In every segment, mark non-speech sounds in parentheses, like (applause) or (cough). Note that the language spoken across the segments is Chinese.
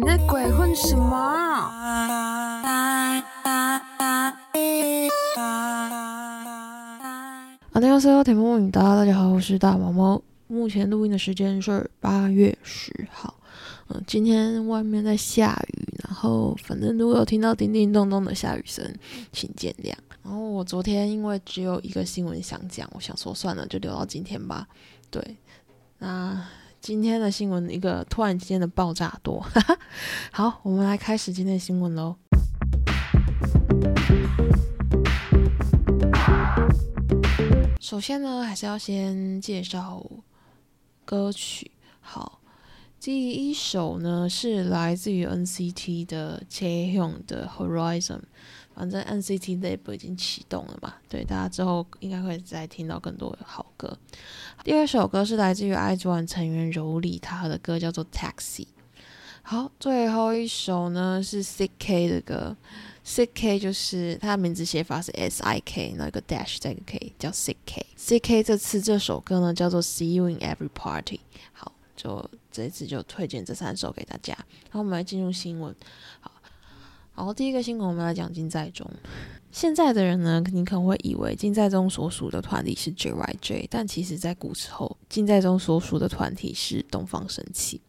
你在鬼混什么？大家好，田梦影达，大家好，我是大毛毛。目前录音的时间是八月十号。嗯，今天外面在下雨，然后反正如果有听到叮叮咚咚的下雨声，请见谅。然后我昨天因为只有一个新闻想讲，我想说算了，就留到今天吧。对，那。今天的新闻一个突然之间的爆炸多，(laughs) 好，我们来开始今天的新闻喽。首先呢，还是要先介绍歌曲。好，第一首呢是来自于 NCT 的 Chaehyung 的 Horizon。反正 NCT Lab 已经启动了嘛，对，大家之后应该会再听到更多的好歌。第二首歌是来自于 i g One 成员柔里，他的歌叫做 Taxi。好，最后一首呢是 CK 的歌，CK 就是他的名字写法是 S I K，那个 dash 再个 K 叫 CK。CK 这次这首歌呢叫做 See You in Every Party。好，就这次就推荐这三首给大家。然后我们来进入新闻。好。然后，第一个新闻我们来讲金在中。现在的人呢，你可能会以为金在中所属的团体是 JYJ，但其实在古时候，金在中所属的团体是东方神起。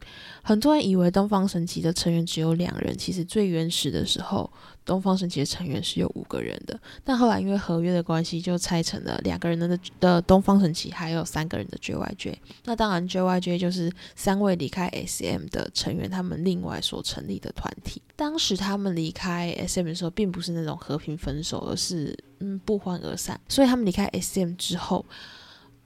很多人以为东方神起的成员只有两人，其实最原始的时候。东方神起的成员是有五个人的，但后来因为合约的关系，就拆成了两个人的的东方神起，还有三个人的 JYJ。那当然，JYJ 就是三位离开 SM 的成员，他们另外所成立的团体。当时他们离开 SM 的时候，并不是那种和平分手，而是嗯不欢而散。所以他们离开 SM 之后，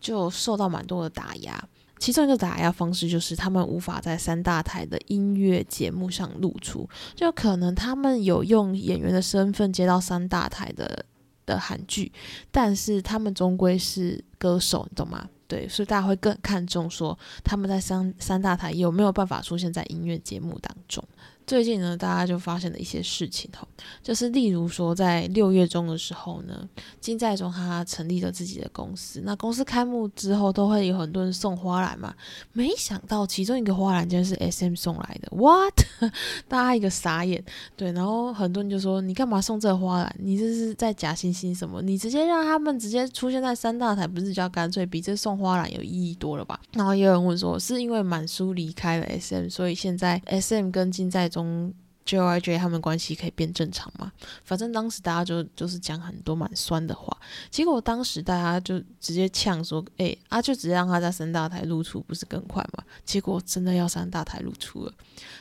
就受到蛮多的打压。其中一个打压方式就是他们无法在三大台的音乐节目上露出，就可能他们有用演员的身份接到三大台的的韩剧，但是他们终归是歌手，你懂吗？对，所以大家会更看重说他们在三三大台有没有办法出现在音乐节目当中。最近呢，大家就发现了一些事情吼，就是例如说，在六月中的时候呢，金在中他成立了自己的公司，那公司开幕之后都会有很多人送花篮嘛，没想到其中一个花篮竟然是 S M 送来的，what？(laughs) 大家一个傻眼，对，然后很多人就说你干嘛送这花篮？你这是在假惺惺什么？你直接让他们直接出现在三大台，不是比较干脆？比这送花篮有意义多了吧？然后也有人问说，是因为满叔离开了 S M，所以现在 S M 跟金在中 JYJ 他们关系可以变正常吗？反正当时大家就就是讲很多蛮酸的话，结果当时大家就直接呛说：“哎啊，就直接让他在三大台露出，不是更快吗？”结果真的要三大台露出了。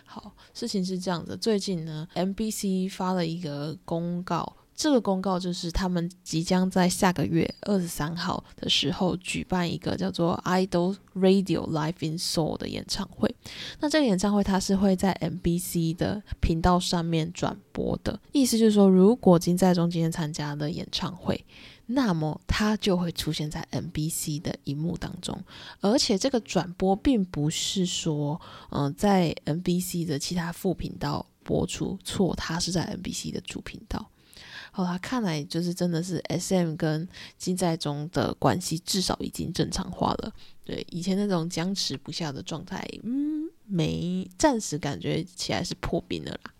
好，事情是这样的，最近呢，MBC 发了一个公告。这个公告就是他们即将在下个月二十三号的时候举办一个叫做 Idol Radio Live in Seoul 的演唱会。那这个演唱会它是会在 MBC 的频道上面转播的，意思就是说，如果金在中今天参加的演唱会，那么他就会出现在 MBC 的荧幕当中。而且这个转播并不是说，嗯，在 MBC 的其他副频道播出，错，它是在 MBC 的主频道。好啦，看来就是真的是 S M 跟金在中的关系至少已经正常化了。对以前那种僵持不下的状态，嗯，没暂时感觉起来是破冰了啦。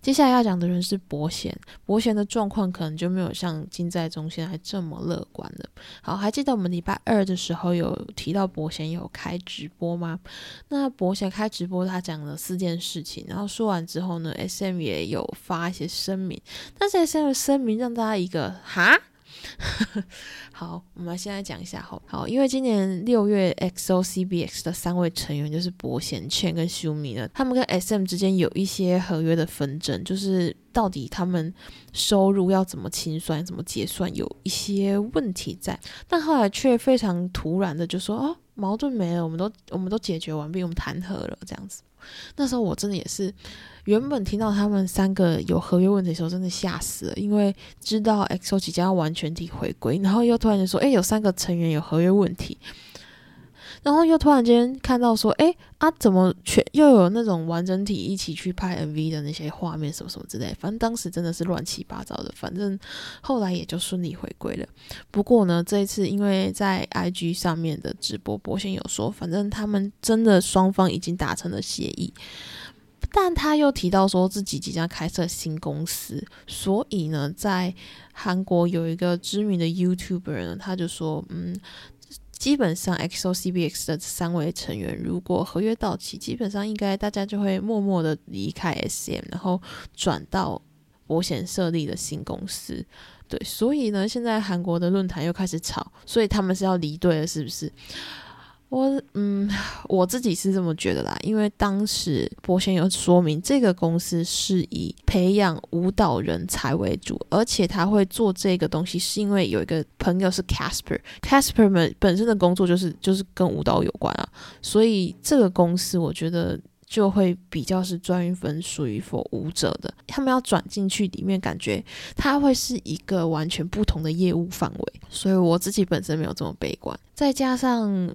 接下来要讲的人是伯贤，伯贤的状况可能就没有像金在中现在这么乐观了。好，还记得我们礼拜二的时候有提到伯贤有开直播吗？那伯贤开直播，他讲了四件事情，然后说完之后呢，S M 也有发一些声明，但是 S M 的声明让大家一个哈。(laughs) 好，我们现在讲一下好。好，因为今年六月，X O C B X 的三位成员就是伯贤、茜跟修米呢，他们跟 S M 之间有一些合约的纷争，就是到底他们收入要怎么清算、怎么结算，有一些问题在。但后来却非常突然的就说：“哦，矛盾没了，我们都我们都解决完毕，我们谈和了。”这样子。那时候我真的也是。原本听到他们三个有合约问题的时候，真的吓死了，因为知道 EXO 即将要完全体回归，然后又突然就说，哎，有三个成员有合约问题，然后又突然间看到说，哎啊，怎么全又有那种完整体一起去拍 MV 的那些画面什么什么之类，反正当时真的是乱七八糟的，反正后来也就顺利回归了。不过呢，这一次因为在 IG 上面的直播，博先有说，反正他们真的双方已经达成了协议。但他又提到说自己即将开设新公司，所以呢，在韩国有一个知名的 YouTuber 呢，他就说，嗯，基本上 XOCBX 的三位成员如果合约到期，基本上应该大家就会默默的离开 SM，然后转到保险设立的新公司。对，所以呢，现在韩国的论坛又开始吵，所以他们是要离队了，是不是？我嗯，(laughs) 我自己是这么觉得啦，因为当时博贤有说明，这个公司是以培养舞蹈人才为主，而且他会做这个东西，是因为有一个朋友是 Casper，Casper 们本身的工作就是就是跟舞蹈有关啊，所以这个公司我觉得就会比较是专分属于 for 舞者的，他们要转进去里面，感觉它会是一个完全不同的业务范围，所以我自己本身没有这么悲观，再加上。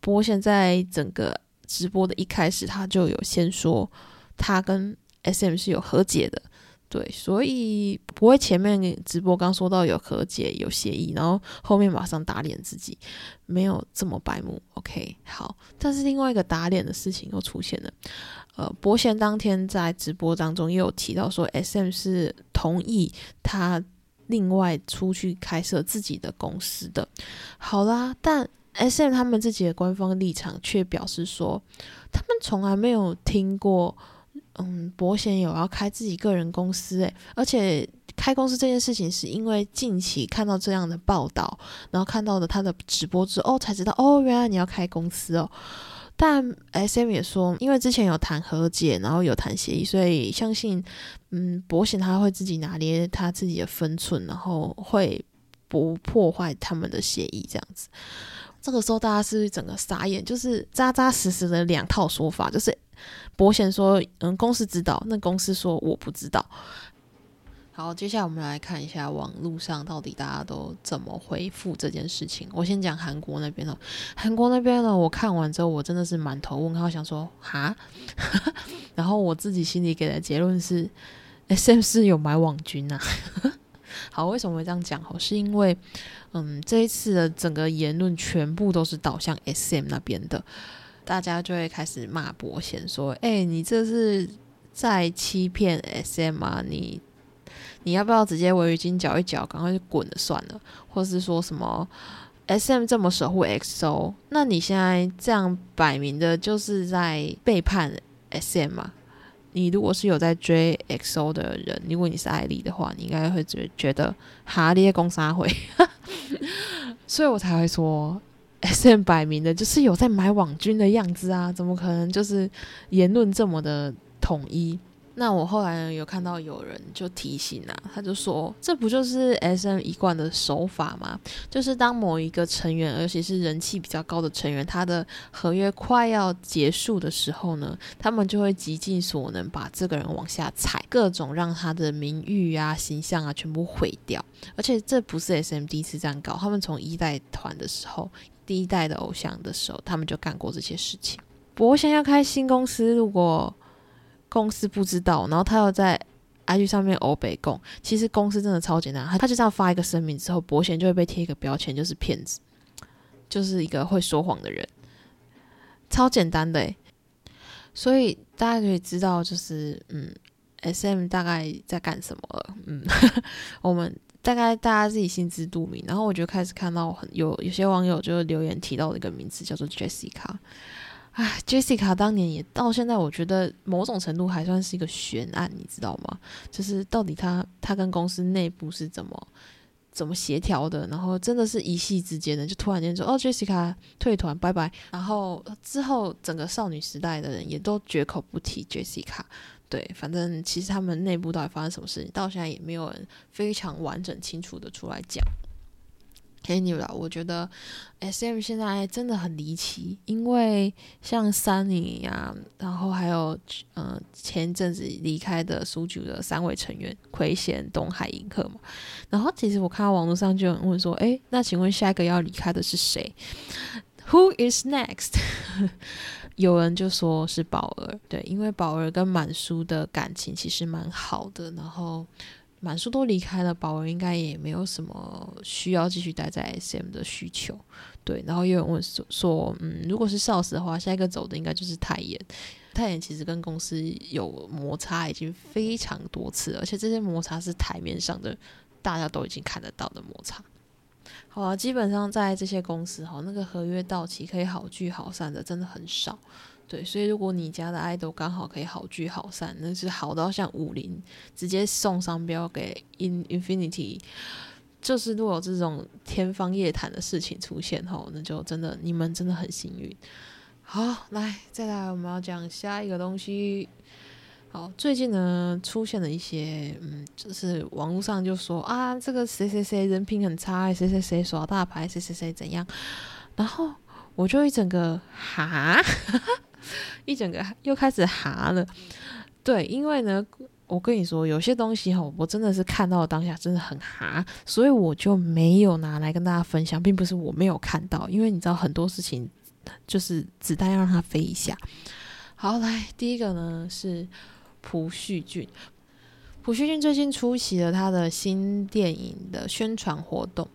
博贤在整个直播的一开始，他就有先说他跟 SM 是有和解的，对，所以不会前面直播刚说到有和解有协议，然后后面马上打脸自己，没有这么白目。OK，好，但是另外一个打脸的事情又出现了，呃，博贤当天在直播当中也有提到说 SM 是同意他另外出去开设自己的公司的，好啦，但。S.M 他们自己的官方立场却表示说，他们从来没有听过，嗯，博贤有要开自己个人公司，诶，而且开公司这件事情是因为近期看到这样的报道，然后看到了他的直播之后才知道，哦，原来你要开公司哦。但 S.M 也说，因为之前有谈和解，然后有谈协议，所以相信，嗯，博贤他会自己拿捏他自己的分寸，然后会不破坏他们的协议，这样子。这个时候，大家是整个傻眼，就是扎扎实实的两套说法，就是博贤说，嗯，公司知道，那公司说我不知道。好，接下来我们来看一下网络上到底大家都怎么回复这件事情。我先讲韩国那边的，韩国那边呢，我看完之后，我真的是满头问号，想说哈，(laughs) 然后我自己心里给的结论是，S M 是有买网军呐。好，为什么会这样讲？哦，是因为，嗯，这一次的整个言论全部都是导向 SM 那边的，大家就会开始骂伯贤说：“哎，你这是在欺骗 SM 啊！你你要不要直接围巾搅一搅，赶快就滚了算了？或是说什么 SM 这么守护 XO，那你现在这样摆明的就是在背叛 SM 嘛？”你如果是有在追 XO 的人，如果你是艾丽的话，你应该会觉觉得哈列攻杀会，(laughs) 所以我才会说 SM 摆明的就是有在买网军的样子啊，怎么可能就是言论这么的统一？那我后来有看到有人就提醒啊，他就说这不就是 S M 一贯的手法吗？就是当某一个成员，尤其是人气比较高的成员，他的合约快要结束的时候呢，他们就会极尽所能把这个人往下踩，各种让他的名誉啊、形象啊全部毁掉。而且这不是 S M 第一次这样搞，他们从一代团的时候，第一代的偶像的时候，他们就干过这些事情。我想要开新公司，如果公司不知道，然后他又在 IG 上面欧北供，其实公司真的超简单，他他就这样发一个声明之后，博贤就会被贴一个标签，就是骗子，就是一个会说谎的人，超简单的所以大家可以知道，就是嗯，SM 大概在干什么了，嗯，(laughs) 我们大概大家自己心知肚明。然后我就开始看到很有有些网友就留言提到一个名字，叫做 Jessica。唉，Jessica 当年也到现在，我觉得某种程度还算是一个悬案，你知道吗？就是到底他他跟公司内部是怎么怎么协调的，然后真的是一夕之间的，就突然间说哦，Jessica 退团，拜拜。然后之后整个少女时代的人也都绝口不提 Jessica。对，反正其实他们内部到底发生什么事情，到现在也没有人非常完整清楚的出来讲。Anyway，我觉得 SM 现在真的很离奇，因为像 Sunny 呀，然后还有嗯前阵子离开的苏九的三位成员奎贤、东海、银客嘛。然后其实我看到网络上就有人问说：“哎，那请问下一个要离开的是谁？Who is next？” (laughs) 有人就说是宝儿，对，因为宝儿跟满叔的感情其实蛮好的，然后。满叔都离开了，宝儿应该也没有什么需要继续待在 SM 的需求，对。然后又有人问说，说，嗯，如果是少时的话，下一个走的应该就是泰妍。泰妍其实跟公司有摩擦已经非常多次，而且这些摩擦是台面上的，大家都已经看得到的摩擦。好啊，基本上在这些公司哈，那个合约到期可以好聚好散的真的很少。对，所以如果你家的爱豆刚好可以好聚好散，那是好到像武林直接送商标给 In Infinity，就是如果有这种天方夜谭的事情出现后，那就真的你们真的很幸运。好，来再来我们要讲下一个东西。好，最近呢出现了一些，嗯，就是网络上就说啊，这个谁谁谁人品很差，谁谁谁耍大牌，谁谁谁怎样，然后我就一整个哈。(laughs) 一整个又开始哈了，对，因为呢，我跟你说，有些东西哈，我真的是看到当下真的很哈，所以我就没有拿来跟大家分享，并不是我没有看到，因为你知道很多事情就是子弹要让它飞一下。好，来第一个呢是朴叙俊，朴叙俊最近出席了他的新电影的宣传活动。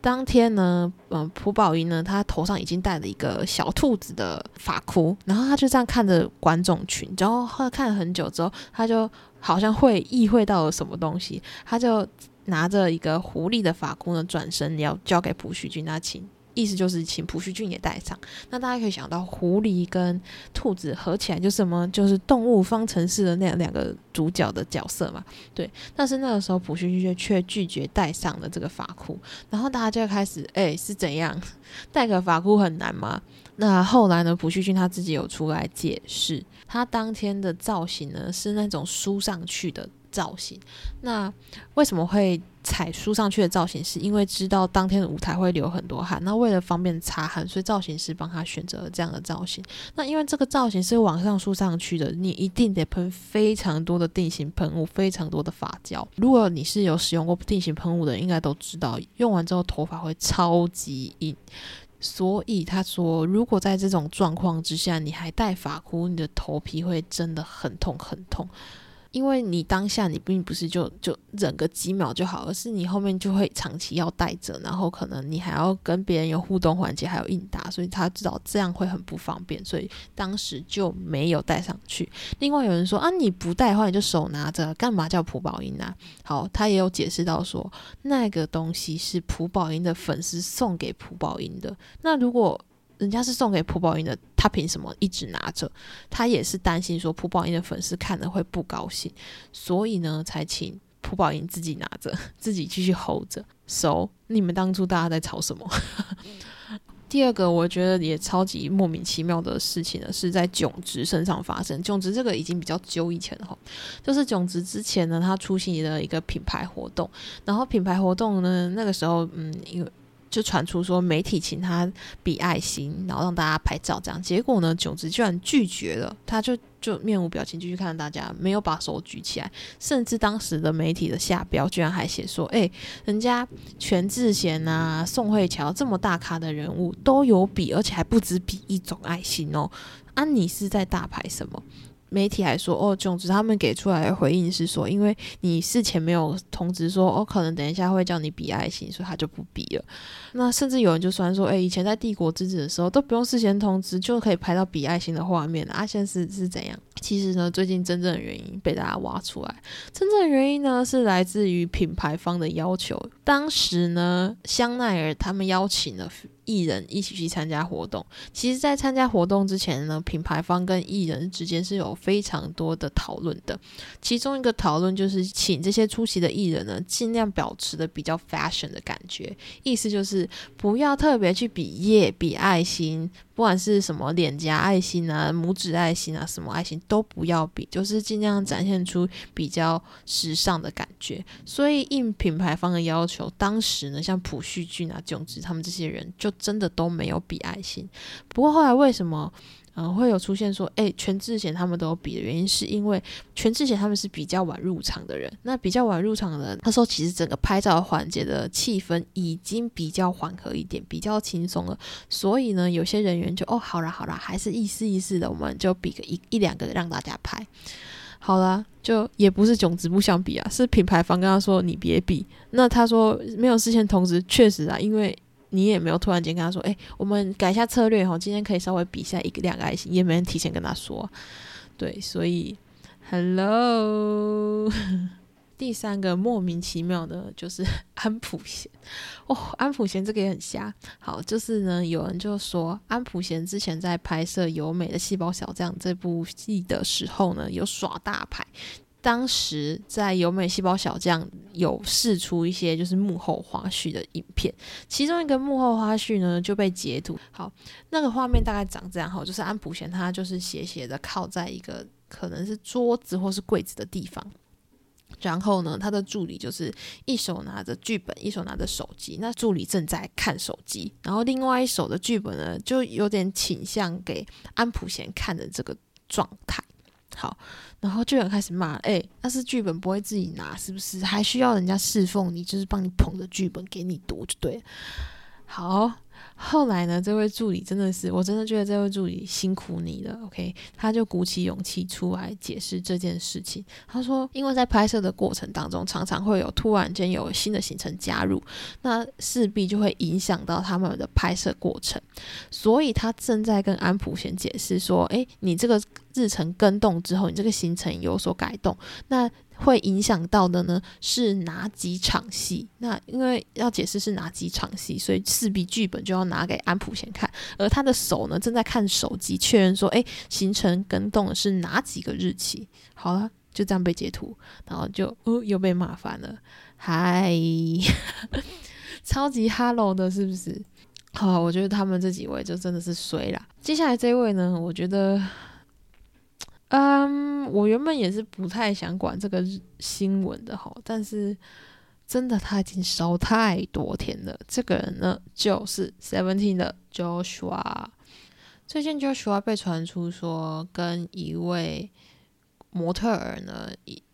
当天呢，嗯，朴宝英呢，他头上已经戴了一个小兔子的发箍，然后他就这样看着观众群，然后他看了很久之后，他就好像会意会到了什么东西，他就拿着一个狐狸的发箍呢，转身要交给朴叙俊，他请。意思就是请朴叙俊也带上，那大家可以想到狐狸跟兔子合起来就是什么？就是动物方程式的那两个主角的角色嘛。对，但是那个时候朴叙俊却拒绝戴上了这个发箍，然后大家就开始，哎，是怎样？戴个发箍很难吗？那后来呢？朴叙俊他自己有出来解释，他当天的造型呢是那种梳上去的。造型，那为什么会踩梳上去的造型？是因为知道当天的舞台会流很多汗，那为了方便擦汗，所以造型师帮他选择了这样的造型。那因为这个造型是往上梳上去的，你一定得喷非常多的定型喷雾，非常多的发胶。如果你是有使用过定型喷雾的，应该都知道，用完之后头发会超级硬。所以他说，如果在这种状况之下，你还戴发箍，你的头皮会真的很痛很痛。因为你当下你并不是就就忍个几秒就好，而是你后面就会长期要带着，然后可能你还要跟别人有互动环节，还有应答，所以他知道这样会很不方便，所以当时就没有带上去。另外有人说啊，你不带的话你就手拿着，干嘛叫朴宝英啊？好，他也有解释到说，那个东西是朴宝英的粉丝送给朴宝英的。那如果人家是送给朴宝英的，他凭什么一直拿着？他也是担心说朴宝英的粉丝看了会不高兴，所以呢，才请朴宝英自己拿着，(laughs) 自己继续 hold 着。So，你们当初大家在吵什么？(laughs) 第二个，我觉得也超级莫名其妙的事情呢，是在囧植身上发生。囧植这个已经比较久以前了哈，就是囧植之前呢，他出席了一个品牌活动，然后品牌活动呢，那个时候，嗯，因为。就传出说媒体请他比爱心，然后让大家拍照这样，结果呢，炯植居然拒绝了，他就就面无表情继续看着大家，没有把手举起来，甚至当时的媒体的下标居然还写说，哎，人家全智贤啊、宋慧乔这么大咖的人物都有比，而且还不止比一种爱心哦，啊，你是在大牌什么？媒体还说哦，总之他们给出来的回应是说，因为你事前没有通知说，哦，可能等一下会叫你比爱心，所以他就不比了。那甚至有人就算说，哎，以前在帝国之子的时候都不用事先通知就可以拍到比爱心的画面啊，现在是是怎样？其实呢，最近真正的原因被大家挖出来，真正的原因呢是来自于品牌方的要求。当时呢，香奈儿他们邀请了。艺人一起去参加活动，其实，在参加活动之前呢，品牌方跟艺人之间是有非常多的讨论的。其中一个讨论就是，请这些出席的艺人呢，尽量保持的比较 fashion 的感觉，意思就是不要特别去比耶、比爱心。不管是什么脸颊爱心啊、拇指爱心啊，什么爱心都不要比，就是尽量展现出比较时尚的感觉。所以应品牌方的要求，当时呢，像朴叙俊啊、炯植他们这些人，就真的都没有比爱心。不过后来为什么？嗯，会有出现说，哎，全智贤他们都有比的原因，是因为全智贤他们是比较晚入场的人。那比较晚入场的人，他说其实整个拍照环节的气氛已经比较缓和一点，比较轻松了。所以呢，有些人员就哦，好啦好啦，还是意思意思的，我们就比个一一两个让大家拍。好啦，就也不是囧直不相比啊，是品牌方跟他说你别比。那他说没有事先通知，确实啊，因为。你也没有突然间跟他说，哎，我们改一下策略哈，今天可以稍微比一下一个两个爱心，也没人提前跟他说，对，所以 Hello。(laughs) 第三个莫名其妙的，就是安普贤哦，安普贤这个也很瞎。好，就是呢，有人就说安普贤之前在拍摄《由美的细胞小将》这部戏的时候呢，有耍大牌。当时在《由美细胞小将》有试出一些就是幕后花絮的影片，其中一个幕后花絮呢就被截图。好，那个画面大概长这样哈，就是安普贤他就是斜斜的靠在一个可能是桌子或是柜子的地方。然后呢，他的助理就是一手拿着剧本，一手拿着手机。那助理正在看手机，然后另外一手的剧本呢，就有点倾向给安普贤看的这个状态。好，然后就有人开始骂：“哎，那是剧本不会自己拿，是不是？还需要人家侍奉你，就是帮你捧着剧本给你读就对了。”好。后来呢，这位助理真的是，我真的觉得这位助理辛苦你了。OK，他就鼓起勇气出来解释这件事情。他说，因为在拍摄的过程当中，常常会有突然间有新的行程加入，那势必就会影响到他们的拍摄过程。所以他正在跟安普贤解释说：“诶，你这个日程跟动之后，你这个行程有所改动，那。”会影响到的呢是哪几场戏？那因为要解释是哪几场戏，所以势必剧本就要拿给安普先看，而他的手呢正在看手机确认说，哎，行程跟动的是哪几个日期？好了，就这样被截图，然后就哦又被骂烦了，嗨，(laughs) 超级 hello 的是不是？好，我觉得他们这几位就真的是衰啦。接下来这位呢，我觉得。嗯，我原本也是不太想管这个新闻的哈，但是真的他已经烧太多天了。这个人呢，就是 Seventeen 的 Joshua。最近 Joshua 被传出说跟一位模特儿呢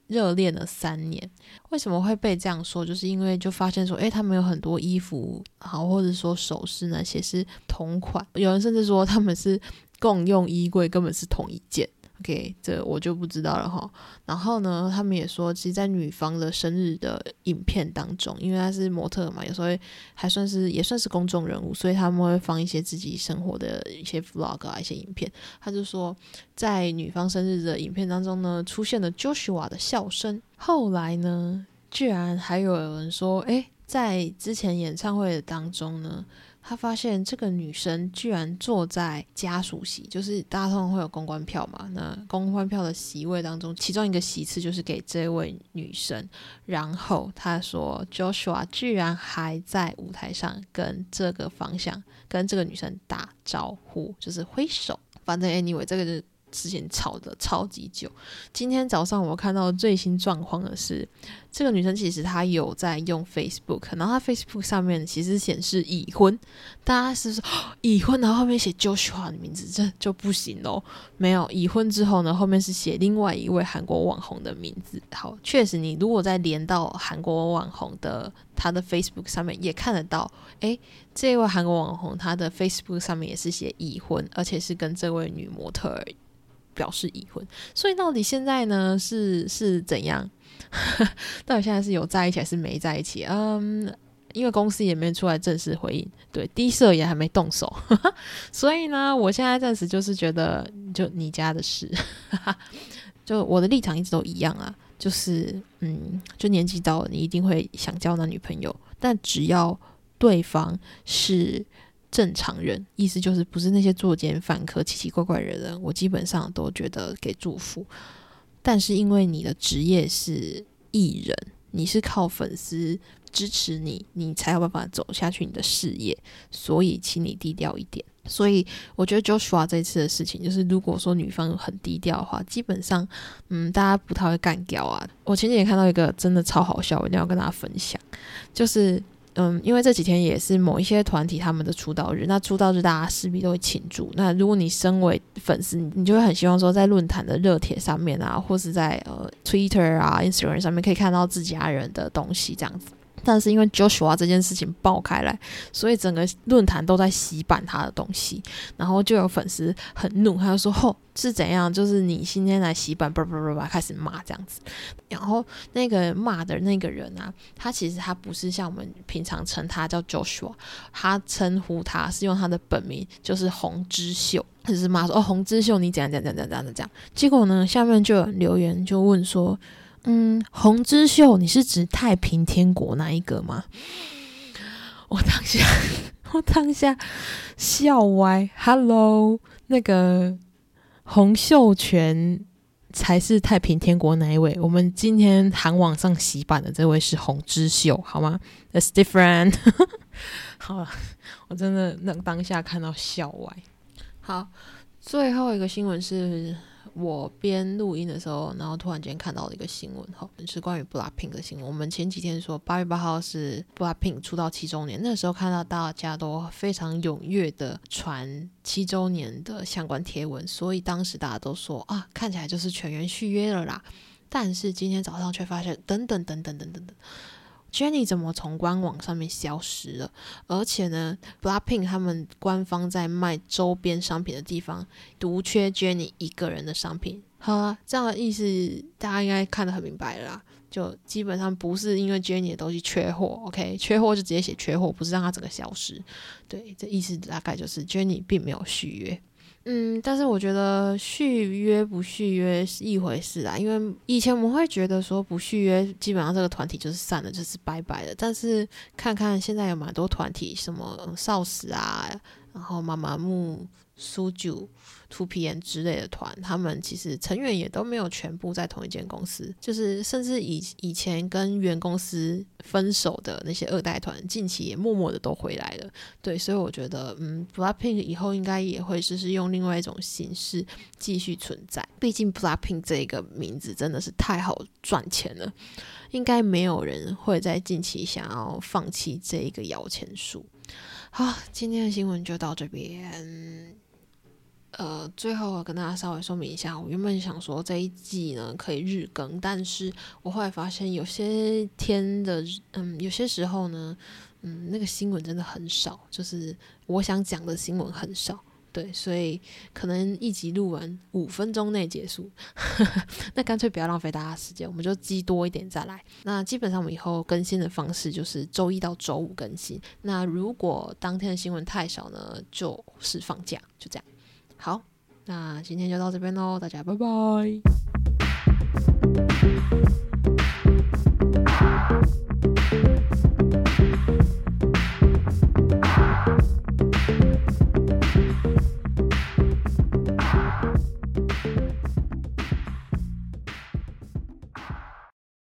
热恋了三年。为什么会被这样说？就是因为就发现说，诶，他们有很多衣服，好或者说首饰那些是同款，有人甚至说他们是共用衣柜，根本是同一件。OK，这我就不知道了哈。然后呢，他们也说，其实，在女方的生日的影片当中，因为她是模特嘛，有时候还算是也算是公众人物，所以他们会放一些自己生活的一些 vlog 啊，一些影片。他就说，在女方生日的影片当中呢，出现了 Joshua 的笑声。后来呢，居然还有人说，诶，在之前演唱会的当中呢。他发现这个女生居然坐在家属席，就是大家通常会有公关票嘛，那公关票的席位当中，其中一个席次就是给这位女生。然后他说，Joshua 居然还在舞台上跟这个方向跟这个女生打招呼，就是挥手。反正 anyway，这个是。之前吵的超级久。今天早上我看到最新状况的是，这个女生其实她有在用 Facebook，然后她 Facebook 上面其实显示已婚。大家是说已婚，然后后面写 Joshua 的名字，这就不行喽。没有已婚之后呢，后面是写另外一位韩国网红的名字。好，确实你如果再连到韩国网红的他的 Facebook 上面，也看得到，诶，这位韩国网红他的 Facebook 上面也是写已婚，而且是跟这位女模特儿。表示已婚，所以到底现在呢是是怎样？(laughs) 到底现在是有在一起还是没在一起？嗯，因为公司也没出来正式回应，对，低社也还没动手，(laughs) 所以呢，我现在暂时就是觉得就你家的事，(laughs) 就我的立场一直都一样啊，就是嗯，就年纪到了，你一定会想交男女朋友，但只要对方是。正常人，意思就是不是那些作奸犯科、奇奇怪怪的人，我基本上都觉得给祝福。但是因为你的职业是艺人，你是靠粉丝支持你，你才有办法走下去你的事业，所以请你低调一点。所以我觉得 Joshua 这次的事情，就是如果说女方很低调的话，基本上，嗯，大家不太会干掉啊。我前几天看到一个真的超好笑，我一定要跟大家分享，就是。嗯，因为这几天也是某一些团体他们的出道日，那出道日大家势必都会庆祝。那如果你身为粉丝，你就会很希望说，在论坛的热帖上面啊，或是在呃 Twitter 啊、Instagram 上面可以看到自家人的东西这样子。但是因为 Joshua 这件事情爆开来，所以整个论坛都在洗版他的东西，然后就有粉丝很怒，他就说：“吼，是怎样？就是你今天来洗版，叭叭叭叭，开始骂这样子。”然后那个骂的那个人啊，他其实他不是像我们平常称他叫 Joshua，他称呼他是用他的本名，就是洪之秀，他是骂说：“哦，洪之秀，你怎样怎样怎样怎样怎样。”结果呢，下面就有留言就问说。嗯，红之秀，你是指太平天国那一个吗？(laughs) 我当下，(laughs) 我当下笑歪。Hello，那个洪秀全才是太平天国那一位。我们今天韩网上洗版的这位是洪之秀，好吗？That's different。(laughs) 好了，我真的那当下看到笑歪。好，最后一个新闻是。我边录音的时候，然后突然间看到了一个新闻，哈，是关于 BLACKPINK 的新闻。我们前几天说八月八号是 BLACKPINK 出道七周年，那时候看到大家都非常踊跃的传七周年的相关贴文，所以当时大家都说啊，看起来就是全员续约了啦。但是今天早上却发现，等等等等等等等。Jennie 怎么从官网上面消失了？而且呢，Blackpink 他们官方在卖周边商品的地方，独缺 Jennie 一个人的商品。好，这样的意思大家应该看得很明白了啦。就基本上不是因为 Jennie 的东西缺货，OK？缺货就直接写缺货，不是让它整个消失。对，这意思大概就是 Jennie 并没有续约。嗯，但是我觉得续约不续约是一回事啊，因为以前我们会觉得说不续约，基本上这个团体就是散了，就是拜拜了。但是看看现在有蛮多团体，什么少时啊，然后妈妈木。苏九、Two PM 之类的团，他们其实成员也都没有全部在同一间公司，就是甚至以以前跟原公司分手的那些二代团，近期也默默的都回来了。对，所以我觉得，嗯，Blackpink 以后应该也会就是用另外一种形式继续存在。毕竟 Blackpink 这个名字真的是太好赚钱了，应该没有人会在近期想要放弃这一个摇钱树。好，今天的新闻就到这边。呃，最后跟大家稍微说明一下，我原本想说这一季呢可以日更，但是我后来发现有些天的，嗯，有些时候呢，嗯，那个新闻真的很少，就是我想讲的新闻很少，对，所以可能一集录完五分钟内结束，(laughs) 那干脆不要浪费大家时间，我们就积多一点再来。那基本上我们以后更新的方式就是周一到周五更新，那如果当天的新闻太少呢，就是放假，就这样。好，那今天就到这边喽，大家拜拜。